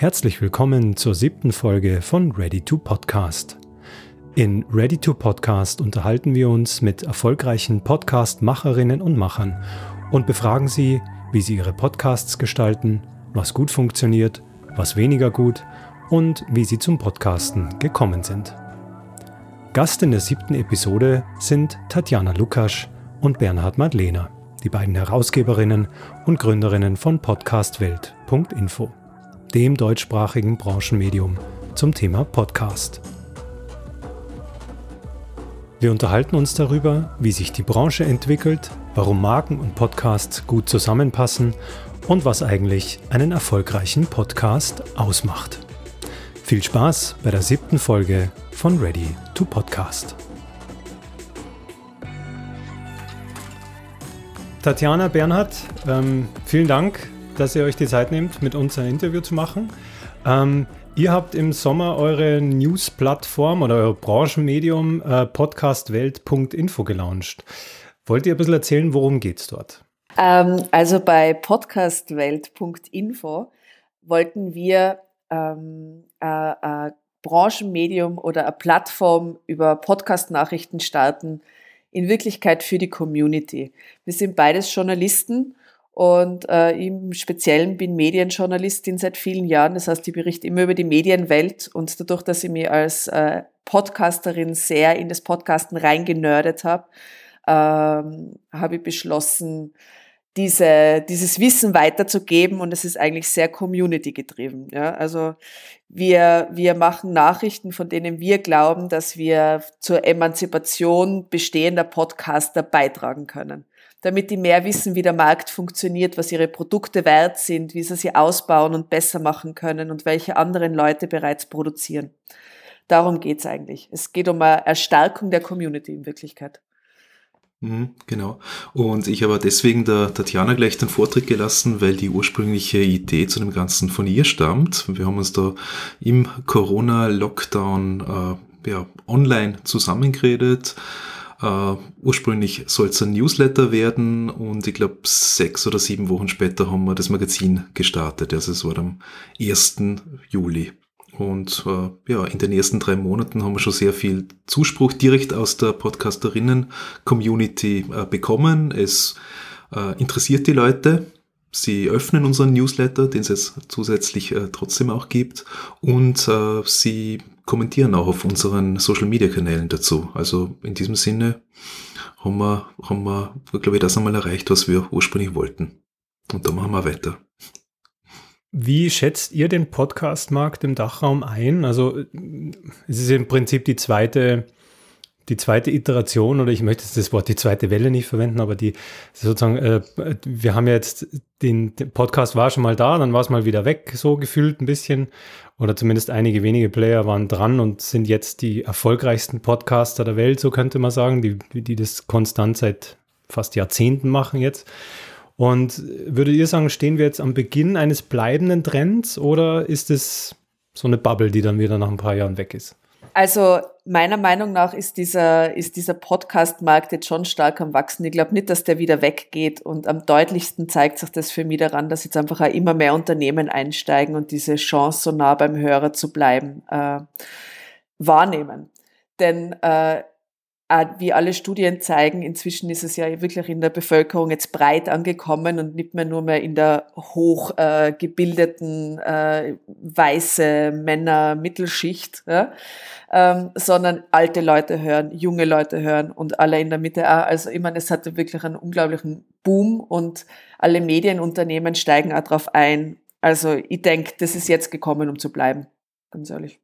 Herzlich willkommen zur siebten Folge von Ready to Podcast. In Ready to Podcast unterhalten wir uns mit erfolgreichen Podcast-Macherinnen und Machern und befragen sie, wie sie ihre Podcasts gestalten, was gut funktioniert, was weniger gut und wie sie zum Podcasten gekommen sind. Gast in der siebten Episode sind Tatjana Lukasch und Bernhard Madlener, die beiden Herausgeberinnen und Gründerinnen von podcastwelt.info, dem deutschsprachigen Branchenmedium zum Thema Podcast. Wir unterhalten uns darüber, wie sich die Branche entwickelt, warum Marken und Podcasts gut zusammenpassen und was eigentlich einen erfolgreichen Podcast ausmacht. Viel Spaß bei der siebten Folge von Ready to Podcast. Tatjana Bernhard, ähm, vielen Dank, dass ihr euch die Zeit nehmt, mit uns ein Interview zu machen. Ähm, ihr habt im Sommer eure News-Plattform oder euer Branchenmedium äh, podcastwelt.info gelauncht. Wollt ihr ein bisschen erzählen, worum geht es dort? Ähm, also bei podcastwelt.info wollten wir ähm, äh, äh, Branchenmedium oder eine Plattform über Podcast-Nachrichten starten, in Wirklichkeit für die Community. Wir sind beides Journalisten und äh, im Speziellen bin Medienjournalistin seit vielen Jahren. Das heißt, ich berichte immer über die Medienwelt und dadurch, dass ich mich als äh, Podcasterin sehr in das Podcasten reingenördet habe, ähm, habe ich beschlossen, diese, dieses Wissen weiterzugeben und es ist eigentlich sehr community getrieben. Ja? Also wir, wir machen Nachrichten, von denen wir glauben, dass wir zur Emanzipation bestehender Podcaster beitragen können. Damit die mehr wissen, wie der Markt funktioniert, was ihre Produkte wert sind, wie sie sie ausbauen und besser machen können und welche anderen Leute bereits produzieren. Darum geht's eigentlich. Es geht um eine Erstärkung der Community in Wirklichkeit. Mhm, genau. Und ich habe deswegen der Tatjana gleich den Vortritt gelassen, weil die ursprüngliche Idee zu dem Ganzen von ihr stammt. Wir haben uns da im Corona-Lockdown äh, ja, online zusammengeredet. Uh, ursprünglich soll es ein Newsletter werden und ich glaube sechs oder sieben Wochen später haben wir das Magazin gestartet. Also es war am 1. Juli. Und äh, ja, in den ersten drei Monaten haben wir schon sehr viel Zuspruch direkt aus der Podcasterinnen-Community äh, bekommen. Es interessiert die Leute. Sie öffnen unseren Newsletter, den es jetzt zusätzlich äh, trotzdem auch gibt. Und äh, sie kommentieren auch auf unseren Social-Media-Kanälen dazu. Also in diesem Sinne haben wir, haben wir, glaube ich, das einmal erreicht, was wir ursprünglich wollten. Und da machen wir weiter. Wie schätzt ihr den Podcast-Markt im Dachraum ein? Also es ist im Prinzip die zweite, die zweite Iteration oder ich möchte das Wort die zweite Welle nicht verwenden, aber die sozusagen, äh, wir haben ja jetzt den, den, Podcast war schon mal da, dann war es mal wieder weg, so gefühlt ein bisschen. Oder zumindest einige wenige Player waren dran und sind jetzt die erfolgreichsten Podcaster der Welt, so könnte man sagen, die, die das konstant seit fast Jahrzehnten machen jetzt. Und würdet ihr sagen, stehen wir jetzt am Beginn eines bleibenden Trends oder ist es so eine Bubble, die dann wieder nach ein paar Jahren weg ist? Also meiner Meinung nach ist dieser, ist dieser Podcast-Markt jetzt schon stark am Wachsen. Ich glaube nicht, dass der wieder weggeht. Und am deutlichsten zeigt sich das für mich daran, dass jetzt einfach auch immer mehr Unternehmen einsteigen und diese Chance, so nah beim Hörer zu bleiben, äh, wahrnehmen. Denn äh, wie alle Studien zeigen, inzwischen ist es ja wirklich in der Bevölkerung jetzt breit angekommen und nicht mehr nur mehr in der hochgebildeten äh, äh, weiße Männer Mittelschicht, ja, ähm, sondern alte Leute hören, junge Leute hören und alle in der Mitte auch. Also ich meine, es hatte wirklich einen unglaublichen Boom und alle Medienunternehmen steigen auch drauf ein. Also ich denke, das ist jetzt gekommen, um zu bleiben, ganz ehrlich.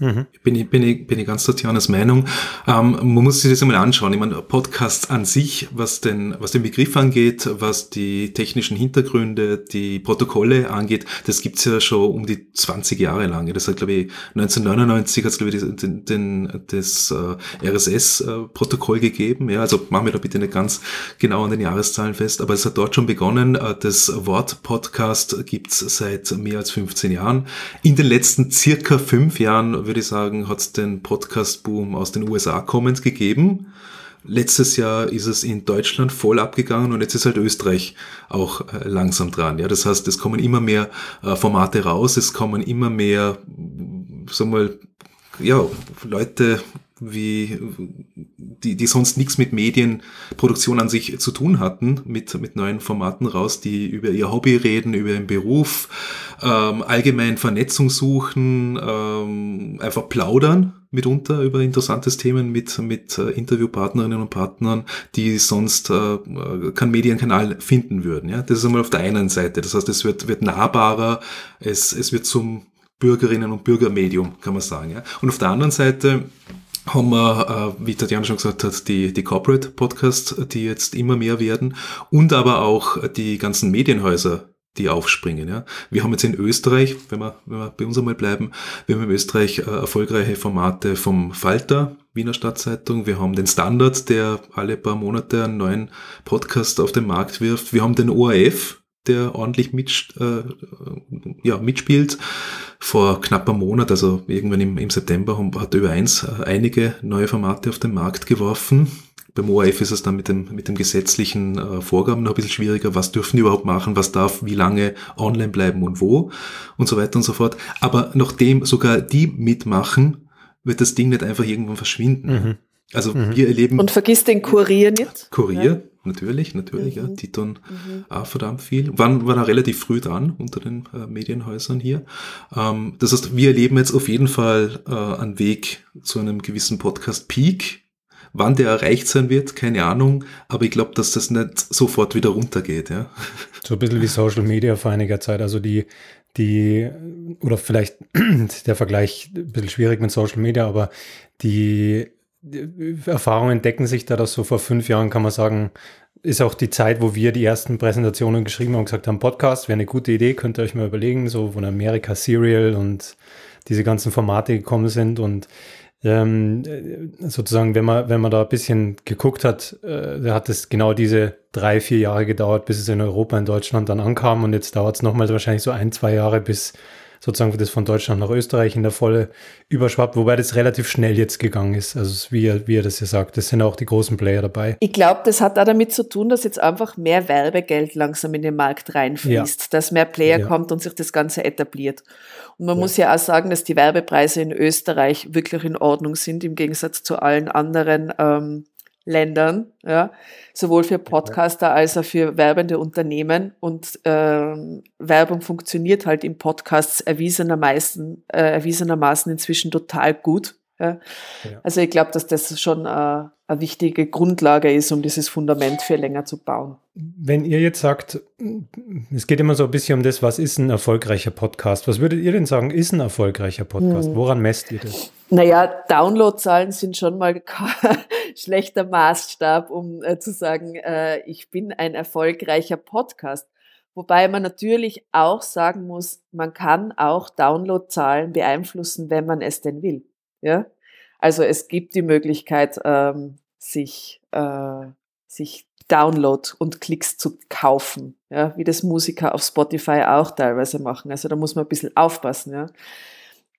Mhm. Bin, ich, bin, bin ich ganz Tatjanas Meinung. Ähm, man muss sich das einmal anschauen. Ich meine, Podcasts an sich, was den, was den Begriff angeht, was die technischen Hintergründe, die Protokolle angeht, das gibt's ja schon um die 20 Jahre lang. Das hat, glaube ich, 1999 hat es, glaube ich, den, den, das äh, RSS-Protokoll gegeben. Ja, also machen wir da bitte nicht ganz genau an den Jahreszahlen fest, aber es hat dort schon begonnen. Äh, das Wort Podcast gibt's seit mehr als 15 Jahren. In den letzten circa fünf Jahren würde ich sagen, hat es den Podcast-Boom aus den USA kommend gegeben. letztes Jahr ist es in Deutschland voll abgegangen und jetzt ist halt Österreich auch äh, langsam dran. Ja, das heißt, es kommen immer mehr äh, Formate raus, es kommen immer mehr, sagen wir mal, ja, Leute wie die, die sonst nichts mit Medienproduktion an sich zu tun hatten, mit, mit neuen Formaten raus, die über ihr Hobby reden, über ihren Beruf, ähm, allgemein Vernetzung suchen, ähm, einfach plaudern mitunter über interessante Themen mit, mit äh, Interviewpartnerinnen und Partnern, die sonst äh, keinen Medienkanal finden würden. Ja? Das ist einmal auf der einen Seite. Das heißt, es wird, wird nahbarer, es, es wird zum Bürgerinnen und Bürgermedium, kann man sagen. Ja? Und auf der anderen Seite haben wir, äh, wie Tatjana schon gesagt hat, die, die Corporate Podcasts, die jetzt immer mehr werden und aber auch die ganzen Medienhäuser, die aufspringen. Ja. Wir haben jetzt in Österreich, wenn wir, wenn wir bei uns einmal bleiben, wir haben in Österreich äh, erfolgreiche Formate vom Falter, Wiener Stadtzeitung, wir haben den Standard, der alle paar Monate einen neuen Podcast auf den Markt wirft, wir haben den ORF, der ordentlich mit, äh, ja, mitspielt. Vor knapp einem Monat, also irgendwann im, im September, hat über eins äh, einige neue Formate auf den Markt geworfen. Beim ORF ist es dann mit dem, mit dem gesetzlichen äh, Vorgaben noch ein bisschen schwieriger. Was dürfen die überhaupt machen? Was darf wie lange online bleiben und wo? Und so weiter und so fort. Aber nachdem sogar die mitmachen, wird das Ding nicht einfach irgendwann verschwinden. Mhm. Also mhm. wir erleben. Und vergiss den Kurier nicht. Kurier, ja. Natürlich, natürlich, mhm. ja. Die tun mhm. auch verdammt viel. Waren, waren auch relativ früh dran unter den äh, Medienhäusern hier. Ähm, das heißt, wir erleben jetzt auf jeden Fall äh, einen Weg zu einem gewissen Podcast-Peak. Wann der erreicht sein wird, keine Ahnung, aber ich glaube, dass das nicht sofort wieder runtergeht, ja. So ein bisschen wie Social Media vor einiger Zeit. Also die, die, oder vielleicht der Vergleich ein bisschen schwierig mit Social Media, aber die Erfahrungen decken sich da, dass so vor fünf Jahren kann man sagen, ist auch die Zeit, wo wir die ersten Präsentationen geschrieben haben und gesagt haben, Podcast wäre eine gute Idee, könnt ihr euch mal überlegen, so von Amerika Serial und diese ganzen Formate gekommen sind. Und ähm, sozusagen, wenn man, wenn man da ein bisschen geguckt hat, äh, hat es genau diese drei, vier Jahre gedauert, bis es in Europa, in Deutschland dann ankam. Und jetzt dauert es nochmal wahrscheinlich so ein, zwei Jahre, bis sozusagen das von Deutschland nach Österreich in der Volle überschwappt, wobei das relativ schnell jetzt gegangen ist. Also wie er, wie er das ja sagt, das sind auch die großen Player dabei. Ich glaube, das hat auch damit zu tun, dass jetzt einfach mehr Werbegeld langsam in den Markt reinfließt, ja. dass mehr Player ja. kommt und sich das Ganze etabliert. Und man ja. muss ja auch sagen, dass die Werbepreise in Österreich wirklich in Ordnung sind, im Gegensatz zu allen anderen ähm, Ländern, ja, sowohl für Podcaster als auch für werbende Unternehmen. Und äh, Werbung funktioniert halt im Podcast erwiesenermaßen, äh, erwiesenermaßen inzwischen total gut. Ja. ja. Also ich glaube, dass das schon äh, eine wichtige Grundlage ist, um dieses Fundament für länger zu bauen. Wenn ihr jetzt sagt, es geht immer so ein bisschen um das, was ist ein erfolgreicher Podcast? Was würdet ihr denn sagen, ist ein erfolgreicher Podcast? Hm. Woran messt ihr das? Naja, Downloadzahlen sind schon mal schlechter Maßstab, um äh, zu sagen, äh, ich bin ein erfolgreicher Podcast. Wobei man natürlich auch sagen muss, man kann auch Downloadzahlen beeinflussen, wenn man es denn will. Ja? Also es gibt die Möglichkeit, ähm, sich, äh, sich Download und Klicks zu kaufen, ja? wie das Musiker auf Spotify auch teilweise machen. Also da muss man ein bisschen aufpassen. Ja?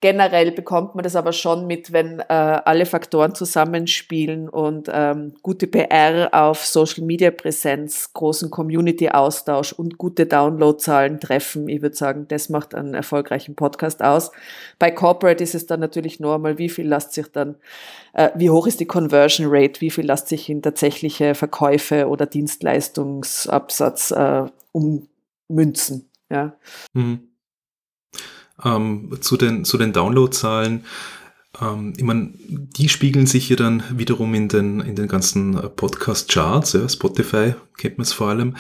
Generell bekommt man das aber schon mit, wenn äh, alle Faktoren zusammenspielen und ähm, gute PR auf Social Media Präsenz, großen Community Austausch und gute Downloadzahlen treffen. Ich würde sagen, das macht einen erfolgreichen Podcast aus. Bei Corporate ist es dann natürlich nur einmal, wie viel lässt sich dann, äh, wie hoch ist die Conversion Rate, wie viel lässt sich in tatsächliche Verkäufe oder Dienstleistungsabsatz äh, ummünzen. Ja. Mhm ähm, zu den, zu den Downloadzahlen. Ähm, ich meine, die spiegeln sich hier dann wiederum in den, in den ganzen äh, Podcast-Charts, ja, Spotify kennt man es vor allem.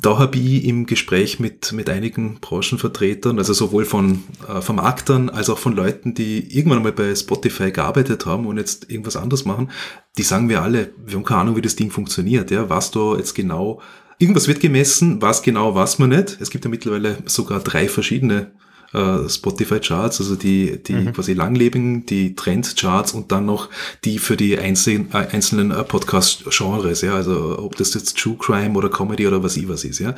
Da habe ich im Gespräch mit, mit einigen Branchenvertretern, also sowohl von äh, Vermarktern als auch von Leuten, die irgendwann mal bei Spotify gearbeitet haben und jetzt irgendwas anderes machen, die sagen wir alle, wir haben keine Ahnung, wie das Ding funktioniert, ja, was da jetzt genau Irgendwas wird gemessen, was genau weiß man nicht. Es gibt ja mittlerweile sogar drei verschiedene äh, Spotify Charts, also die, die mhm. quasi langlebigen, die Trend Charts und dann noch die für die einzelnen, äh, einzelnen äh, Podcast-Genres, ja, also ob das jetzt True Crime oder Comedy oder was ich was ist, ja.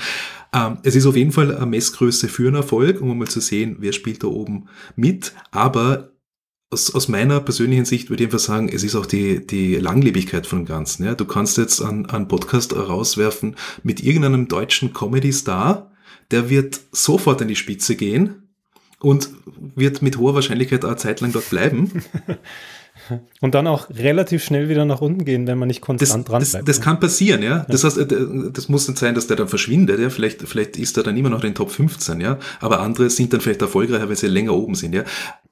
Ähm, es ist auf jeden Fall eine Messgröße für einen Erfolg, um mal zu sehen, wer spielt da oben mit, aber aus, aus meiner persönlichen Sicht würde ich einfach sagen, es ist auch die, die Langlebigkeit von dem Ganzen. Ja? Du kannst jetzt an, an Podcast rauswerfen mit irgendeinem deutschen Comedy-Star, der wird sofort an die Spitze gehen und wird mit hoher Wahrscheinlichkeit eine Zeit lang dort bleiben. Und dann auch relativ schnell wieder nach unten gehen, wenn man nicht konstant das, dran das, bleibt. Das kann passieren, ja. Das heißt, äh, das muss nicht sein, dass der dann verschwindet, ja. Vielleicht, vielleicht ist er dann immer noch in den Top 15, ja. Aber andere sind dann vielleicht erfolgreicher, weil sie länger oben sind, ja.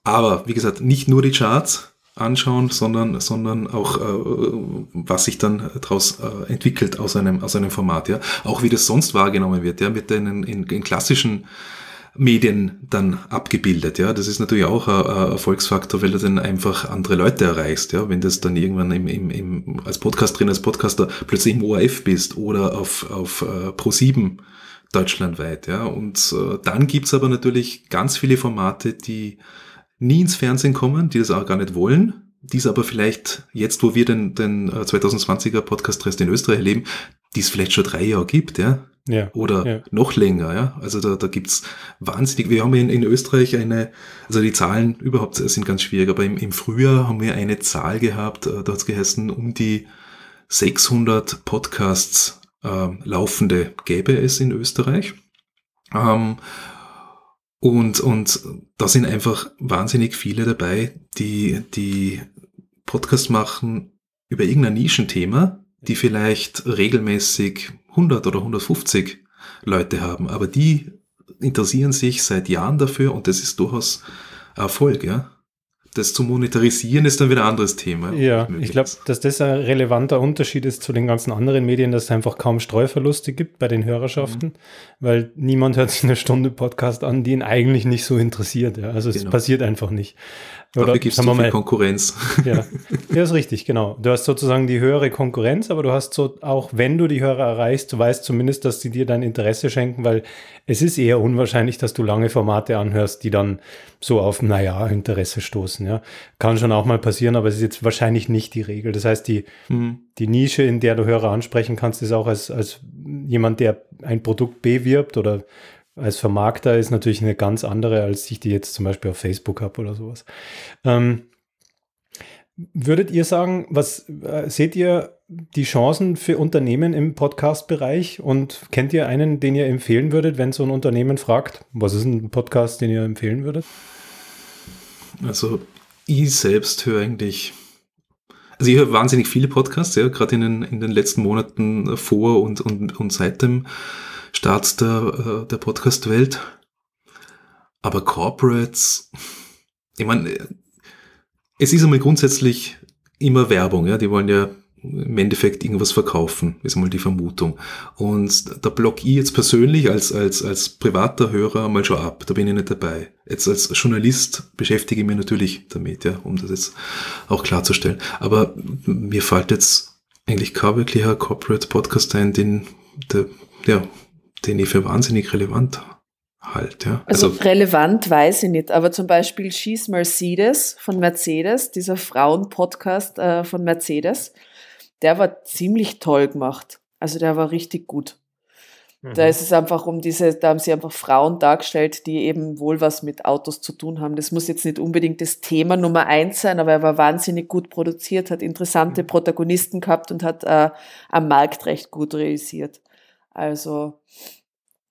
Aber, wie gesagt, nicht nur die Charts anschauen, sondern, sondern auch, äh, was sich dann daraus äh, entwickelt aus einem, aus einem Format, ja. Auch wie das sonst wahrgenommen wird, ja. Wird in, in, in klassischen Medien dann abgebildet. Ja, das ist natürlich auch ein, Erfolgsfaktor, weil du dann einfach andere Leute erreichst. Ja, wenn das dann irgendwann im, im, im, als Podcast drin, als Podcaster plötzlich im ORF bist oder auf, auf uh, Pro7 deutschlandweit. Ja, und uh, dann gibt's aber natürlich ganz viele Formate, die nie ins Fernsehen kommen, die das auch gar nicht wollen, dies aber vielleicht jetzt, wo wir den, den 2020er Podcast-Rest in Österreich erleben, die es vielleicht schon drei Jahre gibt, ja, ja, oder ja. noch länger, ja. Also da, da gibt's wahnsinnig, wir haben in, in Österreich eine, also die Zahlen überhaupt sind ganz schwierig, aber im, im Frühjahr haben wir eine Zahl gehabt, äh, da hat's geheißen, um die 600 Podcasts äh, laufende gäbe es in Österreich. Ähm, und, und da sind einfach wahnsinnig viele dabei, die, die Podcast machen über irgendein Nischenthema, die vielleicht regelmäßig 100 oder 150 Leute haben, aber die interessieren sich seit Jahren dafür und das ist durchaus Erfolg, ja. Das zu monetarisieren ist dann wieder ein anderes Thema. Ja, ich glaube, dass das ein relevanter Unterschied ist zu den ganzen anderen Medien, dass es einfach kaum Streuverluste gibt bei den Hörerschaften, mhm. weil niemand hört sich eine Stunde Podcast an, die ihn eigentlich nicht so interessiert. Ja. Also genau. es passiert einfach nicht. Oder Dafür gibt es so viel Konkurrenz. Ja. ja, ist richtig, genau. Du hast sozusagen die höhere Konkurrenz, aber du hast so, auch wenn du die Hörer erreichst, du weißt zumindest, dass sie dir dein Interesse schenken, weil es ist eher unwahrscheinlich, dass du lange Formate anhörst, die dann so auf, naja, Interesse stoßen. Ja. Kann schon auch mal passieren, aber es ist jetzt wahrscheinlich nicht die Regel. Das heißt, die, mhm. die Nische, in der du Hörer ansprechen kannst, ist auch als, als jemand, der ein Produkt bewirbt oder als Vermarkter ist natürlich eine ganz andere, als ich die jetzt zum Beispiel auf Facebook habe oder sowas. Ähm, würdet ihr sagen, was äh, seht ihr die Chancen für Unternehmen im Podcast-Bereich und kennt ihr einen, den ihr empfehlen würdet, wenn so ein Unternehmen fragt, was ist ein Podcast, den ihr empfehlen würdet? Also ich selbst höre eigentlich, also ich höre wahnsinnig viele Podcasts, ja, gerade in den, in den letzten Monaten vor und, und, und seit dem Start der, äh, der Podcast-Welt. Aber Corporates, ich meine, es ist einmal grundsätzlich immer Werbung, ja, die wollen ja im Endeffekt irgendwas verkaufen, ist mal die Vermutung. Und da block ich jetzt persönlich als, als, als privater Hörer mal schon ab, da bin ich nicht dabei. Jetzt als Journalist beschäftige ich mich natürlich damit, ja, um das jetzt auch klarzustellen. Aber mir fällt jetzt eigentlich kein wirklicher Corporate Podcast ein, den, der, ja, den ich für wahnsinnig relevant halte. Ja. Also, also, relevant weiß ich nicht, aber zum Beispiel She's Mercedes von Mercedes, dieser Frauen-Podcast äh, von Mercedes, der war ziemlich toll gemacht. Also der war richtig gut. Da mhm. ist es einfach um diese, da haben sie einfach Frauen dargestellt, die eben wohl was mit Autos zu tun haben. Das muss jetzt nicht unbedingt das Thema Nummer eins sein, aber er war wahnsinnig gut produziert, hat interessante mhm. Protagonisten gehabt und hat äh, am Markt recht gut realisiert. Also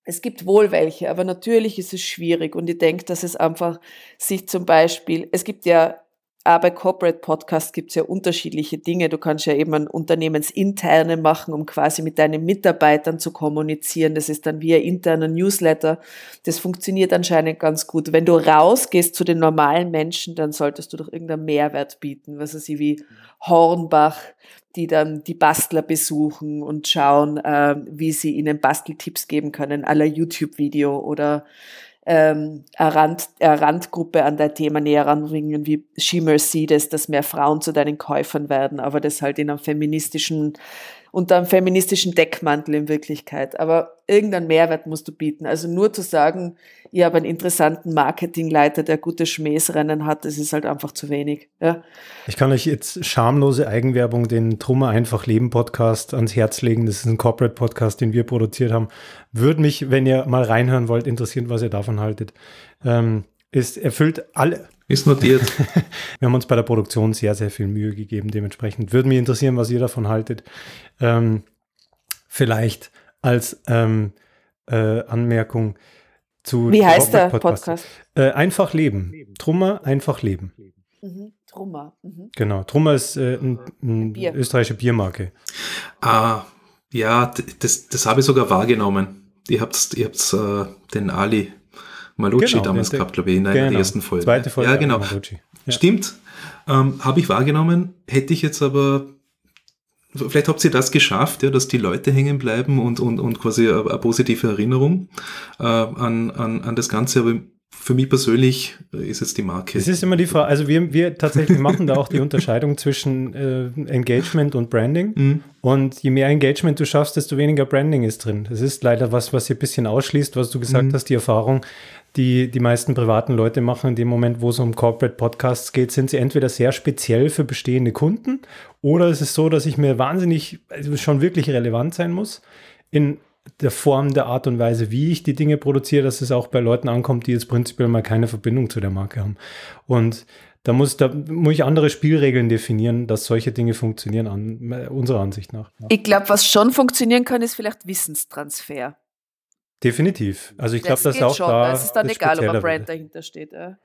es gibt wohl welche, aber natürlich ist es schwierig und ich denke, dass es einfach sich zum Beispiel, es gibt ja auch bei Corporate Podcasts gibt es ja unterschiedliche Dinge. Du kannst ja eben ein Unternehmensinterne machen, um quasi mit deinen Mitarbeitern zu kommunizieren. Das ist dann via interner Newsletter. Das funktioniert anscheinend ganz gut. Wenn du rausgehst zu den normalen Menschen, dann solltest du doch irgendeinen Mehrwert bieten. Was weiß ich, wie Hornbach, die dann die Bastler besuchen und schauen, äh, wie sie ihnen Basteltipps geben können, aller YouTube-Video oder ähm, eine, Rand, Randgruppe an dein Thema näher ranbringen, wie She Mercedes, dass mehr Frauen zu deinen Käufern werden, aber das halt in einem feministischen unter einem feministischen Deckmantel in Wirklichkeit. Aber irgendeinen Mehrwert musst du bieten. Also nur zu sagen, ich habe einen interessanten Marketingleiter, der gute Schmähsrennen hat, das ist halt einfach zu wenig. Ja. Ich kann euch jetzt schamlose Eigenwerbung, den Trummer einfach Leben Podcast ans Herz legen. Das ist ein Corporate Podcast, den wir produziert haben. Würde mich, wenn ihr mal reinhören wollt, interessieren, was ihr davon haltet. Ähm, ist erfüllt alle, Ist notiert. Wir haben uns bei der Produktion sehr, sehr viel Mühe gegeben. Dementsprechend würde mich interessieren, was ihr davon haltet. Ähm, vielleicht als ähm, äh, Anmerkung zu. Wie heißt der Podcast? Podcast? Äh, einfach leben. Trummer, einfach leben. Mhm. Trummer. Mhm. Genau. Trummer ist äh, ein, ein Bier. österreichische Biermarke. Ah, ja, das, das habe ich sogar wahrgenommen. Ihr habt, ihr habt äh, den Ali Malucci genau, damals gehabt, glaube ich, in einer genau. ersten Folge. Zweite Folge. Ja, genau. Ja. Stimmt. Ähm, habe ich wahrgenommen, hätte ich jetzt aber Vielleicht habt ihr das geschafft, ja, dass die Leute hängen bleiben und, und, und quasi eine, eine positive Erinnerung äh, an, an, an das Ganze. Aber für mich persönlich ist jetzt die Marke. Es ist immer die Frage, also wir, wir tatsächlich machen da auch die Unterscheidung zwischen äh, Engagement und Branding. Mhm. Und je mehr Engagement du schaffst, desto weniger Branding ist drin. Das ist leider was, was hier ein bisschen ausschließt, was du gesagt mhm. hast, die Erfahrung, die die meisten privaten Leute machen in dem Moment, wo es um Corporate Podcasts geht, sind sie entweder sehr speziell für bestehende Kunden oder es ist so, dass ich mir wahnsinnig, also schon wirklich relevant sein muss in der Form, der Art und Weise, wie ich die Dinge produziere, dass es auch bei Leuten ankommt, die jetzt prinzipiell mal keine Verbindung zu der Marke haben. Und da muss, da muss ich andere Spielregeln definieren, dass solche Dinge funktionieren, an, unserer Ansicht nach. Ich glaube, was schon funktionieren kann, ist vielleicht Wissenstransfer. Definitiv. Also ich glaube, dass auch schon. da. Es ist dann egal, ob ein Brand dahinter steht. Ja.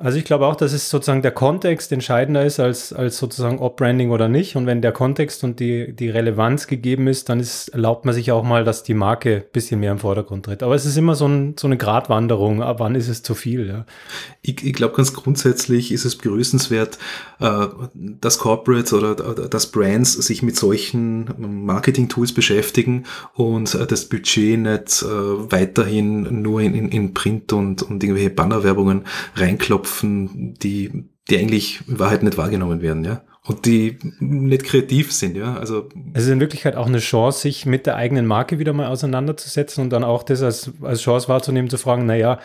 Also ich glaube auch, dass es sozusagen der Kontext entscheidender ist als, als sozusagen ob Branding oder nicht. Und wenn der Kontext und die, die Relevanz gegeben ist, dann ist, erlaubt man sich auch mal, dass die Marke ein bisschen mehr im Vordergrund tritt. Aber es ist immer so, ein, so eine Gratwanderung. Ab wann ist es zu viel? Ja? Ich, ich glaube, ganz grundsätzlich ist es begrüßenswert, äh, dass Corporates oder, oder dass Brands sich mit solchen Marketing-Tools beschäftigen und äh, das Budget nicht äh, weiterhin nur in, in, in Print und, und irgendwelche Bannerwerbungen reinklopfen Köpfen, die, die eigentlich in Wahrheit nicht wahrgenommen werden, ja. Und die nicht kreativ sind, ja. Also es ist in Wirklichkeit auch eine Chance, sich mit der eigenen Marke wieder mal auseinanderzusetzen und dann auch das als, als Chance wahrzunehmen, zu fragen, naja,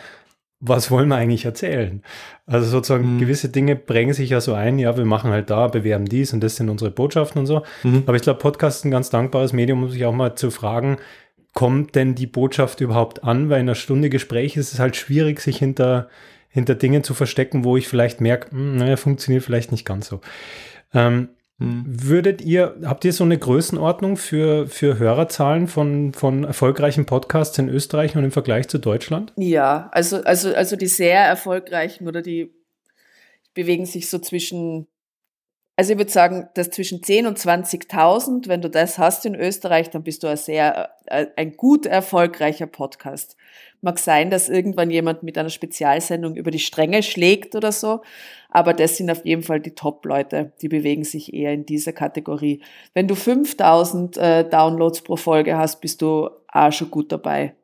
was wollen wir eigentlich erzählen? Also sozusagen mhm. gewisse Dinge bringen sich ja so ein, ja, wir machen halt da, bewerben dies und das sind unsere Botschaften und so. Mhm. Aber ich glaube, Podcast ist ein ganz dankbares Medium, um sich auch mal zu fragen, kommt denn die Botschaft überhaupt an? Weil in einer Stunde Gespräch ist es halt schwierig, sich hinter hinter Dingen zu verstecken, wo ich vielleicht merke, hm, naja, funktioniert vielleicht nicht ganz so. Ähm, hm. Würdet ihr, habt ihr so eine Größenordnung für, für Hörerzahlen von, von erfolgreichen Podcasts in Österreich und im Vergleich zu Deutschland? Ja, also, also, also die sehr erfolgreichen oder die bewegen sich so zwischen also ich würde sagen, dass zwischen 10 und 20.000, wenn du das hast in Österreich, dann bist du ein sehr, äh, ein gut erfolgreicher Podcast. Mag sein, dass irgendwann jemand mit einer Spezialsendung über die Stränge schlägt oder so, aber das sind auf jeden Fall die Top-Leute, die bewegen sich eher in dieser Kategorie. Wenn du 5000 äh, Downloads pro Folge hast, bist du auch schon gut dabei.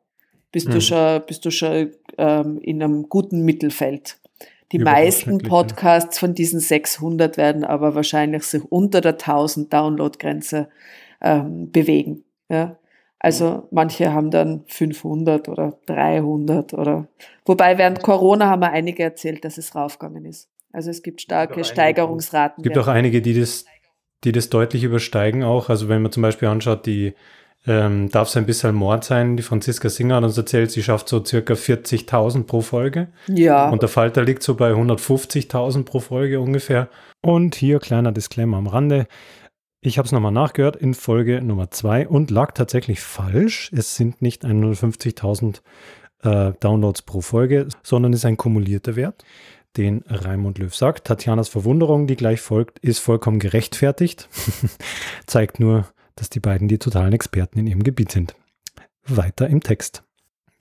Bist mhm. du schon, bist du schon ähm, in einem guten Mittelfeld. Die meisten Podcasts von diesen 600 werden aber wahrscheinlich sich unter der 1000 Download-Grenze ähm, bewegen. Ja? Also manche haben dann 500 oder 300 oder wobei während Corona haben wir einige erzählt, dass es raufgegangen ist. Also es gibt starke es Steigerungsraten. Es gibt auch einige, die das, die das deutlich übersteigen auch. Also wenn man zum Beispiel anschaut, die ähm, darf es ein bisschen Mord sein. Die Franziska Singer hat uns erzählt, sie schafft so circa 40.000 pro Folge. Ja. Und der Falter liegt so bei 150.000 pro Folge ungefähr. Und hier kleiner Disclaimer am Rande. Ich habe es nochmal nachgehört in Folge Nummer 2 und lag tatsächlich falsch. Es sind nicht 150.000 äh, Downloads pro Folge, sondern ist ein kumulierter Wert, den Raimund Löw sagt. Tatjanas Verwunderung, die gleich folgt, ist vollkommen gerechtfertigt. Zeigt nur, dass die beiden die totalen Experten in ihrem Gebiet sind. Weiter im Text.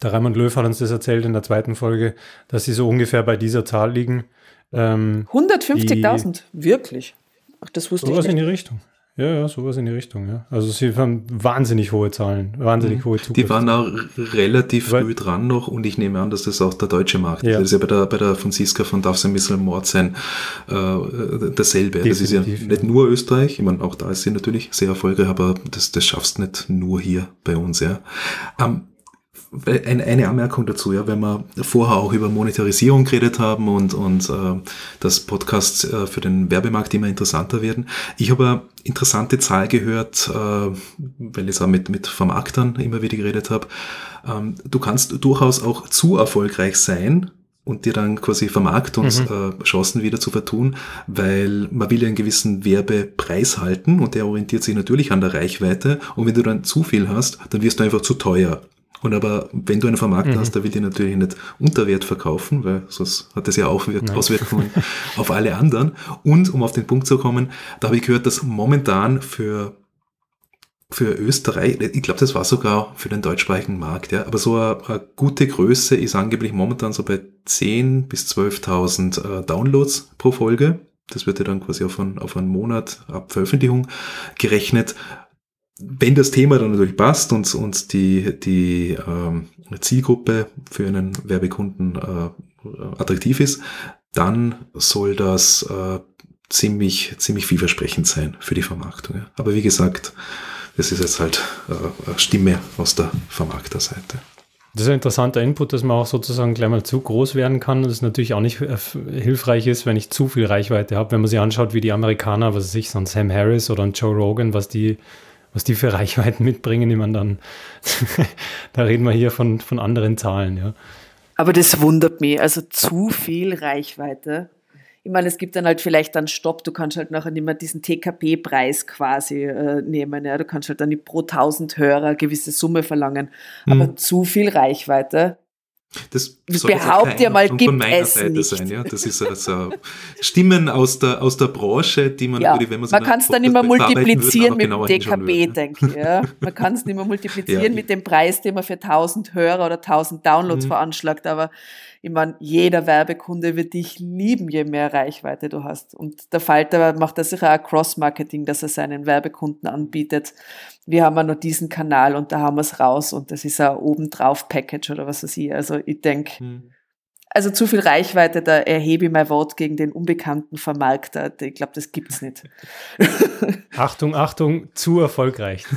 Der Raimund Löw hat uns das erzählt in der zweiten Folge, dass sie so ungefähr bei dieser Zahl liegen. Ähm, 150.000, wirklich? Ach, das wusste ich nicht. in die Richtung. Ja, ja, sowas in die Richtung, ja. Also sie haben wahnsinnig hohe Zahlen, wahnsinnig mhm. hohe Zukunft. Die waren auch relativ früh dran noch und ich nehme an, dass das auch der deutsche Markt ja. ist. Das ist ja bei der, bei der Franziska von Darf ein bisschen Mord sein äh, dasselbe. Definitiv, das ist ja nicht nur Österreich, ich meine, auch da ist sie natürlich sehr erfolgreich, aber das, das schaffst nicht nur hier bei uns, ja. Ähm, eine, Anmerkung dazu, ja, wenn wir vorher auch über Monetarisierung geredet haben und, und äh, dass Podcasts äh, für den Werbemarkt immer interessanter werden. Ich habe eine interessante Zahl gehört, äh, weil ich es auch mit, mit Vermarktern immer wieder geredet habe. Ähm, du kannst durchaus auch zu erfolgreich sein und dir dann quasi Vermarktungschancen mhm. äh, wieder zu vertun, weil man will ja einen gewissen Werbepreis halten und der orientiert sich natürlich an der Reichweite und wenn du dann zu viel hast, dann wirst du einfach zu teuer. Und aber wenn du einen Vermarkter mhm. hast, der will dir natürlich nicht unter Wert verkaufen, weil sonst hat das ja auch Auswirkungen auf alle anderen. Und um auf den Punkt zu kommen, da habe ich gehört, dass momentan für für Österreich, ich glaube, das war sogar für den deutschsprachigen Markt, ja, aber so eine, eine gute Größe ist angeblich momentan so bei 10.000 bis 12.000 äh, Downloads pro Folge. Das wird ja dann quasi auf einen, auf einen Monat ab Veröffentlichung gerechnet. Wenn das Thema dann natürlich passt und, und die, die ähm, Zielgruppe für einen Werbekunden äh, attraktiv ist, dann soll das äh, ziemlich, ziemlich vielversprechend sein für die Vermarktung. Ja. Aber wie gesagt, das ist jetzt halt äh, Stimme aus der Vermarkterseite. Das ist ein interessanter Input, dass man auch sozusagen gleich mal zu groß werden kann und es natürlich auch nicht äh, hilfreich ist, wenn ich zu viel Reichweite habe. Wenn man sich anschaut, wie die Amerikaner, was weiß ich, so ein Sam Harris oder ein Joe Rogan, was die, was die für Reichweiten mitbringen, die man dann, da reden wir hier von, von anderen Zahlen, ja. Aber das wundert mich, also zu viel Reichweite ich meine, es gibt dann halt vielleicht dann Stopp, du kannst halt nachher nicht mehr diesen TKP-Preis quasi äh, nehmen. Ja? Du kannst halt dann pro 1000 Hörer eine gewisse Summe verlangen. Aber mhm. zu viel Reichweite, das behaupt ja mal, gibt von meiner es Seite nicht. sein. Ja? Das ist also Stimmen aus der, aus der Branche, die man ja, natürlich, wenn man Man kann es dann immer multiplizieren mit dem DKB, denke ich. Ja? Man kann es nicht mehr multiplizieren ja, mit dem Preis, den man für 1000 Hörer oder 1000 Downloads mhm. veranschlagt, aber ich meine, jeder Werbekunde wird dich lieben, je mehr Reichweite du hast. Und der Falter macht da sicher auch Cross-Marketing, dass er seinen Werbekunden anbietet. Wir haben ja nur diesen Kanal und da haben wir es raus und das ist ein obendrauf Package oder was weiß ich. Also ich denke, hm. also zu viel Reichweite, da erhebe ich mein Wort gegen den unbekannten Vermarkter. Ich glaube, das gibt's nicht. Achtung, Achtung, zu erfolgreich.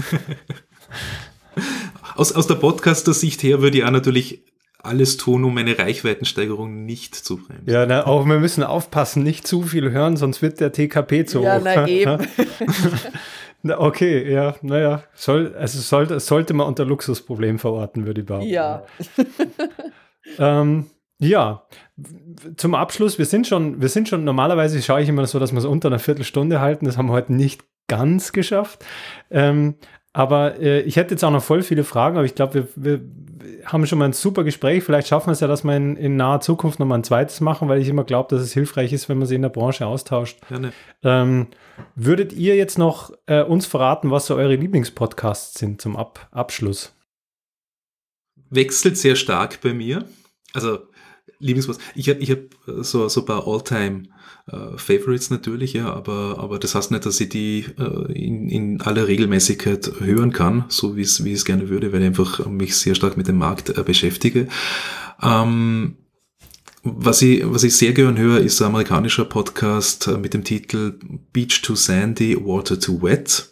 Aus, aus der Podcaster-Sicht her würde ich auch natürlich alles tun, um eine Reichweitensteigerung nicht zu bremsen. Ja, na, auch wir müssen aufpassen, nicht zu viel hören, sonst wird der TKP zu ja, hoch. Na, eben. na, okay, ja, naja, soll, also sollte, sollte man unter Luxusproblem verorten, würde ich behaupten. Ja. ähm, ja, zum Abschluss, wir sind schon, wir sind schon, normalerweise schaue ich immer so, dass wir es unter einer Viertelstunde halten. Das haben wir heute nicht ganz geschafft. Ähm, aber äh, ich hätte jetzt auch noch voll viele Fragen, aber ich glaube, wir, wir haben schon mal ein super Gespräch. Vielleicht schaffen wir es ja, dass wir in, in naher Zukunft noch mal ein zweites machen, weil ich immer glaube, dass es hilfreich ist, wenn man sich in der Branche austauscht. Ähm, würdet ihr jetzt noch äh, uns verraten, was so eure Lieblingspodcasts sind zum Ab Abschluss? Wechselt sehr stark bei mir. Also Lieblingspodcast. Ich habe ich hab so, so ein paar Alltime äh, Favorites natürlich, ja, aber, aber das heißt nicht, dass ich die äh, in, in aller Regelmäßigkeit hören kann, so wie es wie es gerne würde, weil ich einfach mich sehr stark mit dem Markt äh, beschäftige. Ähm, was ich, was ich sehr gern höre, ist ein amerikanischer Podcast äh, mit dem Titel Beach to Sandy, Water to Wet.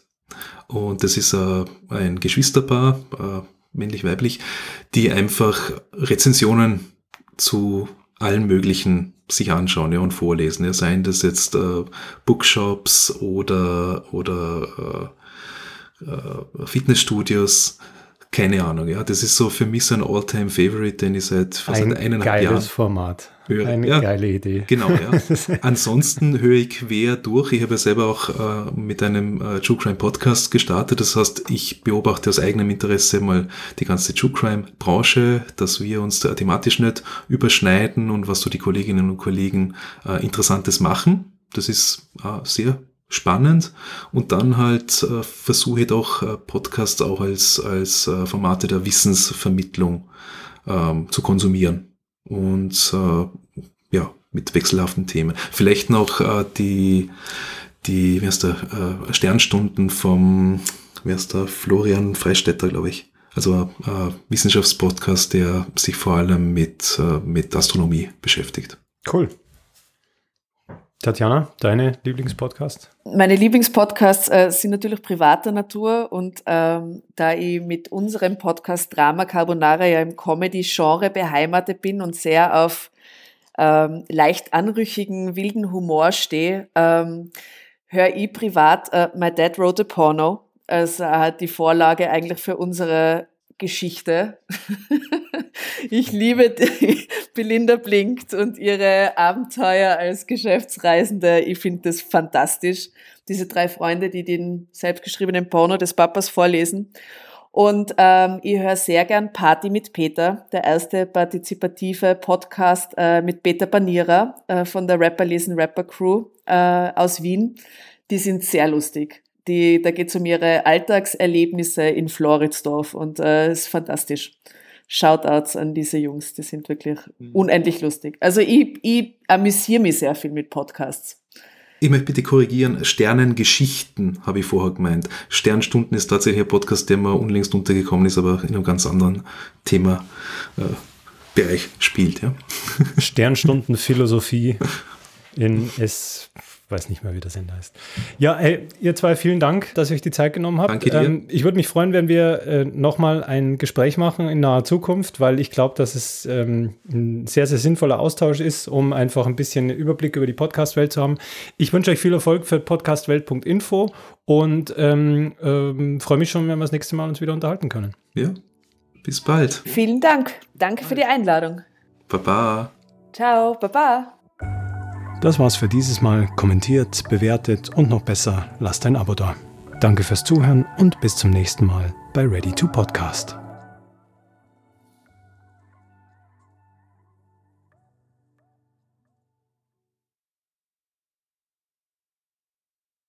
Und das ist äh, ein Geschwisterpaar, äh, männlich-weiblich, die einfach Rezensionen zu allen möglichen sich anschauen ja, und vorlesen. Ja, seien das jetzt äh, Bookshops oder, oder äh, äh, Fitnessstudios, keine Ahnung. Ja, das ist so für mich so ein All-Time-Favorite, den ich seit fast ein eineinhalb geiles Jahren Format. Höre. Eine ja, geile Idee. Genau, ja. Ansonsten höre ich quer durch. Ich habe ja selber auch äh, mit einem äh, True Crime Podcast gestartet. Das heißt, ich beobachte aus eigenem Interesse mal die ganze True Crime Branche, dass wir uns da thematisch nicht überschneiden und was so die Kolleginnen und Kollegen äh, Interessantes machen. Das ist äh, sehr spannend und dann halt äh, versuche ich doch äh, Podcasts auch als, als äh, Formate der Wissensvermittlung ähm, zu konsumieren und äh, ja, mit wechselhaften Themen. Vielleicht noch äh, die, die wie heißt der, äh, Sternstunden vom, wie heißt der, Florian Freistetter, glaube ich. Also äh, Wissenschaftspodcast, der sich vor allem mit, äh, mit Astronomie beschäftigt. Cool. Tatjana, deine Lieblingspodcast? Meine Lieblingspodcasts äh, sind natürlich privater Natur und ähm, da ich mit unserem Podcast Drama Carbonara ja im Comedy-Genre beheimatet bin und sehr auf ähm, leicht anrüchigen, wilden Humor stehe, ähm, höre ich privat äh, My Dad Wrote a Porno. Also äh, die Vorlage eigentlich für unsere Geschichte. ich liebe, Belinda blinkt und ihre Abenteuer als Geschäftsreisende. Ich finde das fantastisch. Diese drei Freunde, die den selbstgeschriebenen Porno des Papas vorlesen. Und ähm, ich höre sehr gern Party mit Peter, der erste partizipative Podcast äh, mit Peter Banierer äh, von der Rapper Lesen Rapper Crew äh, aus Wien. Die sind sehr lustig. Die, da geht es um ihre Alltagserlebnisse in Floridsdorf und äh, ist fantastisch. Shoutouts an diese Jungs, die sind wirklich mhm. unendlich lustig. Also ich, ich amüsiere mich sehr viel mit Podcasts. Ich möchte bitte korrigieren, Sternengeschichten habe ich vorher gemeint. Sternstunden ist tatsächlich ein Podcast, der mir unlängst untergekommen ist, aber in einem ganz anderen Thema. Äh, Bereich spielt. Ja. Sternstunden Philosophie in S weiß nicht mehr, wie der Sender heißt. Ja, ey, ihr zwei, vielen Dank, dass ihr euch die Zeit genommen habt. Danke dir. Ähm, ich würde mich freuen, wenn wir äh, nochmal ein Gespräch machen in naher Zukunft, weil ich glaube, dass es ähm, ein sehr, sehr sinnvoller Austausch ist, um einfach ein bisschen Überblick über die Podcast-Welt zu haben. Ich wünsche euch viel Erfolg für podcastwelt.info und ähm, ähm, freue mich schon, wenn wir das nächste Mal uns wieder unterhalten können. Ja, bis bald. Vielen Dank. Danke für die Einladung. Baba. Ciao, baba. Das war's für dieses Mal. Kommentiert, bewertet und noch besser, lasst ein Abo da. Danke fürs Zuhören und bis zum nächsten Mal bei Ready to Podcast.